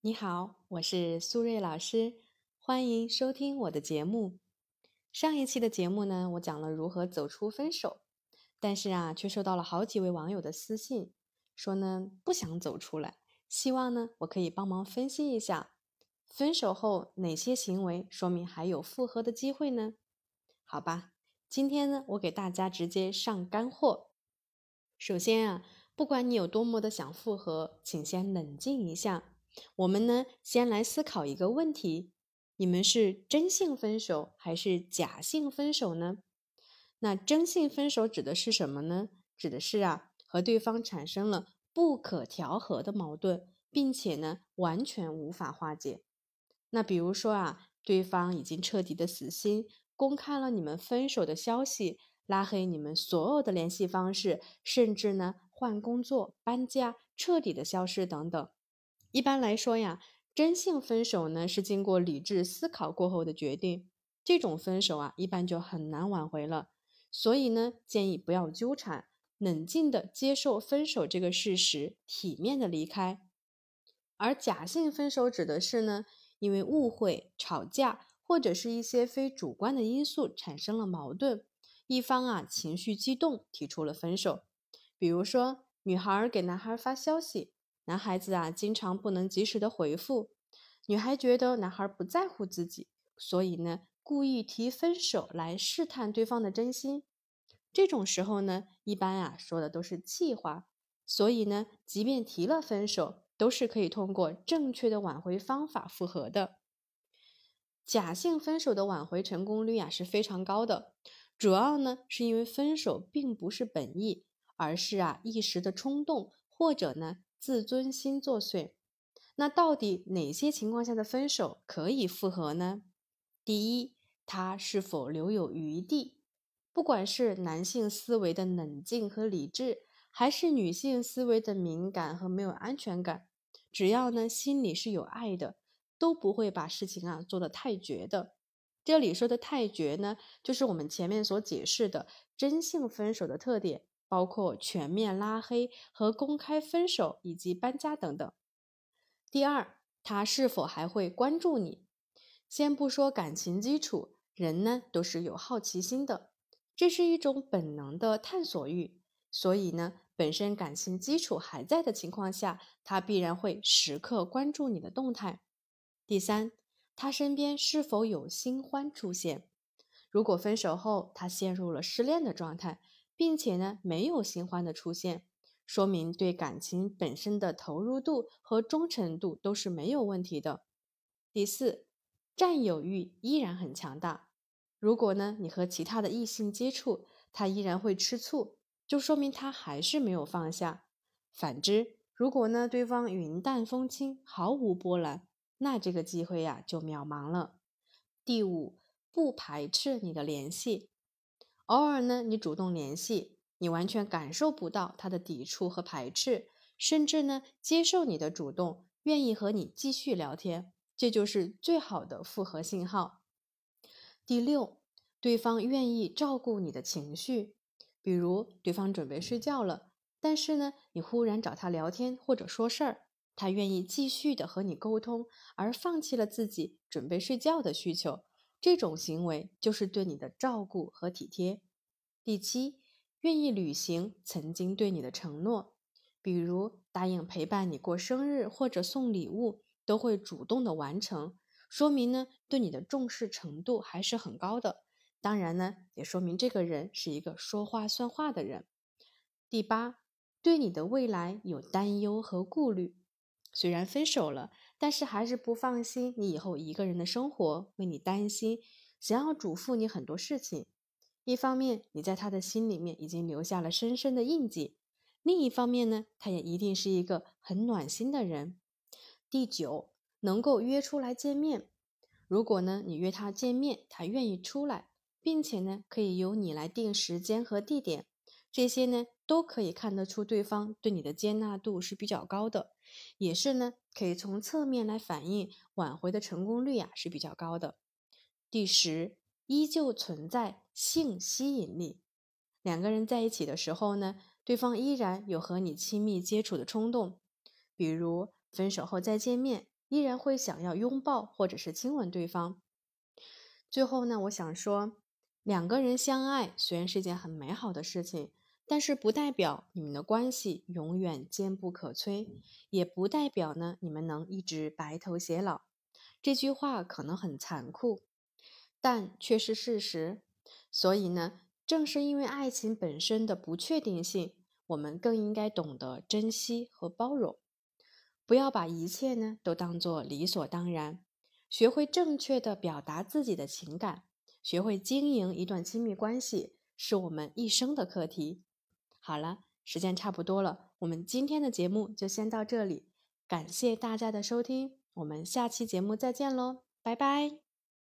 你好，我是苏瑞老师，欢迎收听我的节目。上一期的节目呢，我讲了如何走出分手，但是啊，却收到了好几位网友的私信，说呢不想走出来，希望呢我可以帮忙分析一下，分手后哪些行为说明还有复合的机会呢？好吧，今天呢我给大家直接上干货。首先啊，不管你有多么的想复合，请先冷静一下。我们呢，先来思考一个问题：你们是真性分手还是假性分手呢？那真性分手指的是什么呢？指的是啊，和对方产生了不可调和的矛盾，并且呢，完全无法化解。那比如说啊，对方已经彻底的死心，公开了你们分手的消息，拉黑你们所有的联系方式，甚至呢，换工作、搬家、彻底的消失等等。一般来说呀，真性分手呢是经过理智思考过后的决定，这种分手啊一般就很难挽回了。所以呢，建议不要纠缠，冷静的接受分手这个事实，体面的离开。而假性分手指的是呢，因为误会、吵架或者是一些非主观的因素产生了矛盾，一方啊情绪激动提出了分手。比如说，女孩给男孩发消息。男孩子啊，经常不能及时的回复，女孩觉得男孩不在乎自己，所以呢，故意提分手来试探对方的真心。这种时候呢，一般啊说的都是气话，所以呢，即便提了分手，都是可以通过正确的挽回方法复合的。假性分手的挽回成功率啊是非常高的，主要呢是因为分手并不是本意，而是啊一时的冲动，或者呢。自尊心作祟，那到底哪些情况下的分手可以复合呢？第一，他是否留有余地？不管是男性思维的冷静和理智，还是女性思维的敏感和没有安全感，只要呢心里是有爱的，都不会把事情啊做得太绝的。这里说的太绝呢，就是我们前面所解释的真性分手的特点。包括全面拉黑和公开分手，以及搬家等等。第二，他是否还会关注你？先不说感情基础，人呢都是有好奇心的，这是一种本能的探索欲。所以呢，本身感情基础还在的情况下，他必然会时刻关注你的动态。第三，他身边是否有新欢出现？如果分手后他陷入了失恋的状态。并且呢，没有新欢的出现，说明对感情本身的投入度和忠诚度都是没有问题的。第四，占有欲依然很强大。如果呢，你和其他的异性接触，他依然会吃醋，就说明他还是没有放下。反之，如果呢，对方云淡风轻，毫无波澜，那这个机会呀就渺茫了。第五，不排斥你的联系。偶尔呢，你主动联系，你完全感受不到他的抵触和排斥，甚至呢接受你的主动，愿意和你继续聊天，这就是最好的复合信号。第六，对方愿意照顾你的情绪，比如对方准备睡觉了，但是呢你忽然找他聊天或者说事儿，他愿意继续的和你沟通，而放弃了自己准备睡觉的需求。这种行为就是对你的照顾和体贴。第七，愿意履行曾经对你的承诺，比如答应陪伴你过生日或者送礼物，都会主动的完成，说明呢对你的重视程度还是很高的。当然呢，也说明这个人是一个说话算话的人。第八，对你的未来有担忧和顾虑，虽然分手了。但是还是不放心你以后一个人的生活，为你担心，想要嘱咐你很多事情。一方面，你在他的心里面已经留下了深深的印记；另一方面呢，他也一定是一个很暖心的人。第九，能够约出来见面。如果呢，你约他见面，他愿意出来，并且呢，可以由你来定时间和地点，这些呢，都可以看得出对方对你的接纳度是比较高的，也是呢。可以从侧面来反映挽回的成功率呀是比较高的。第十，依旧存在性吸引力。两个人在一起的时候呢，对方依然有和你亲密接触的冲动。比如分手后再见面，依然会想要拥抱或者是亲吻对方。最后呢，我想说，两个人相爱虽然是件很美好的事情，但是不代表你们的关系永远坚不可摧，也不代表呢你们能一直白头偕老。这句话可能很残酷，但却是事实。所以呢，正是因为爱情本身的不确定性，我们更应该懂得珍惜和包容，不要把一切呢都当作理所当然。学会正确的表达自己的情感，学会经营一段亲密关系，是我们一生的课题。好了，时间差不多了，我们今天的节目就先到这里，感谢大家的收听，我们下期节目再见喽，拜拜。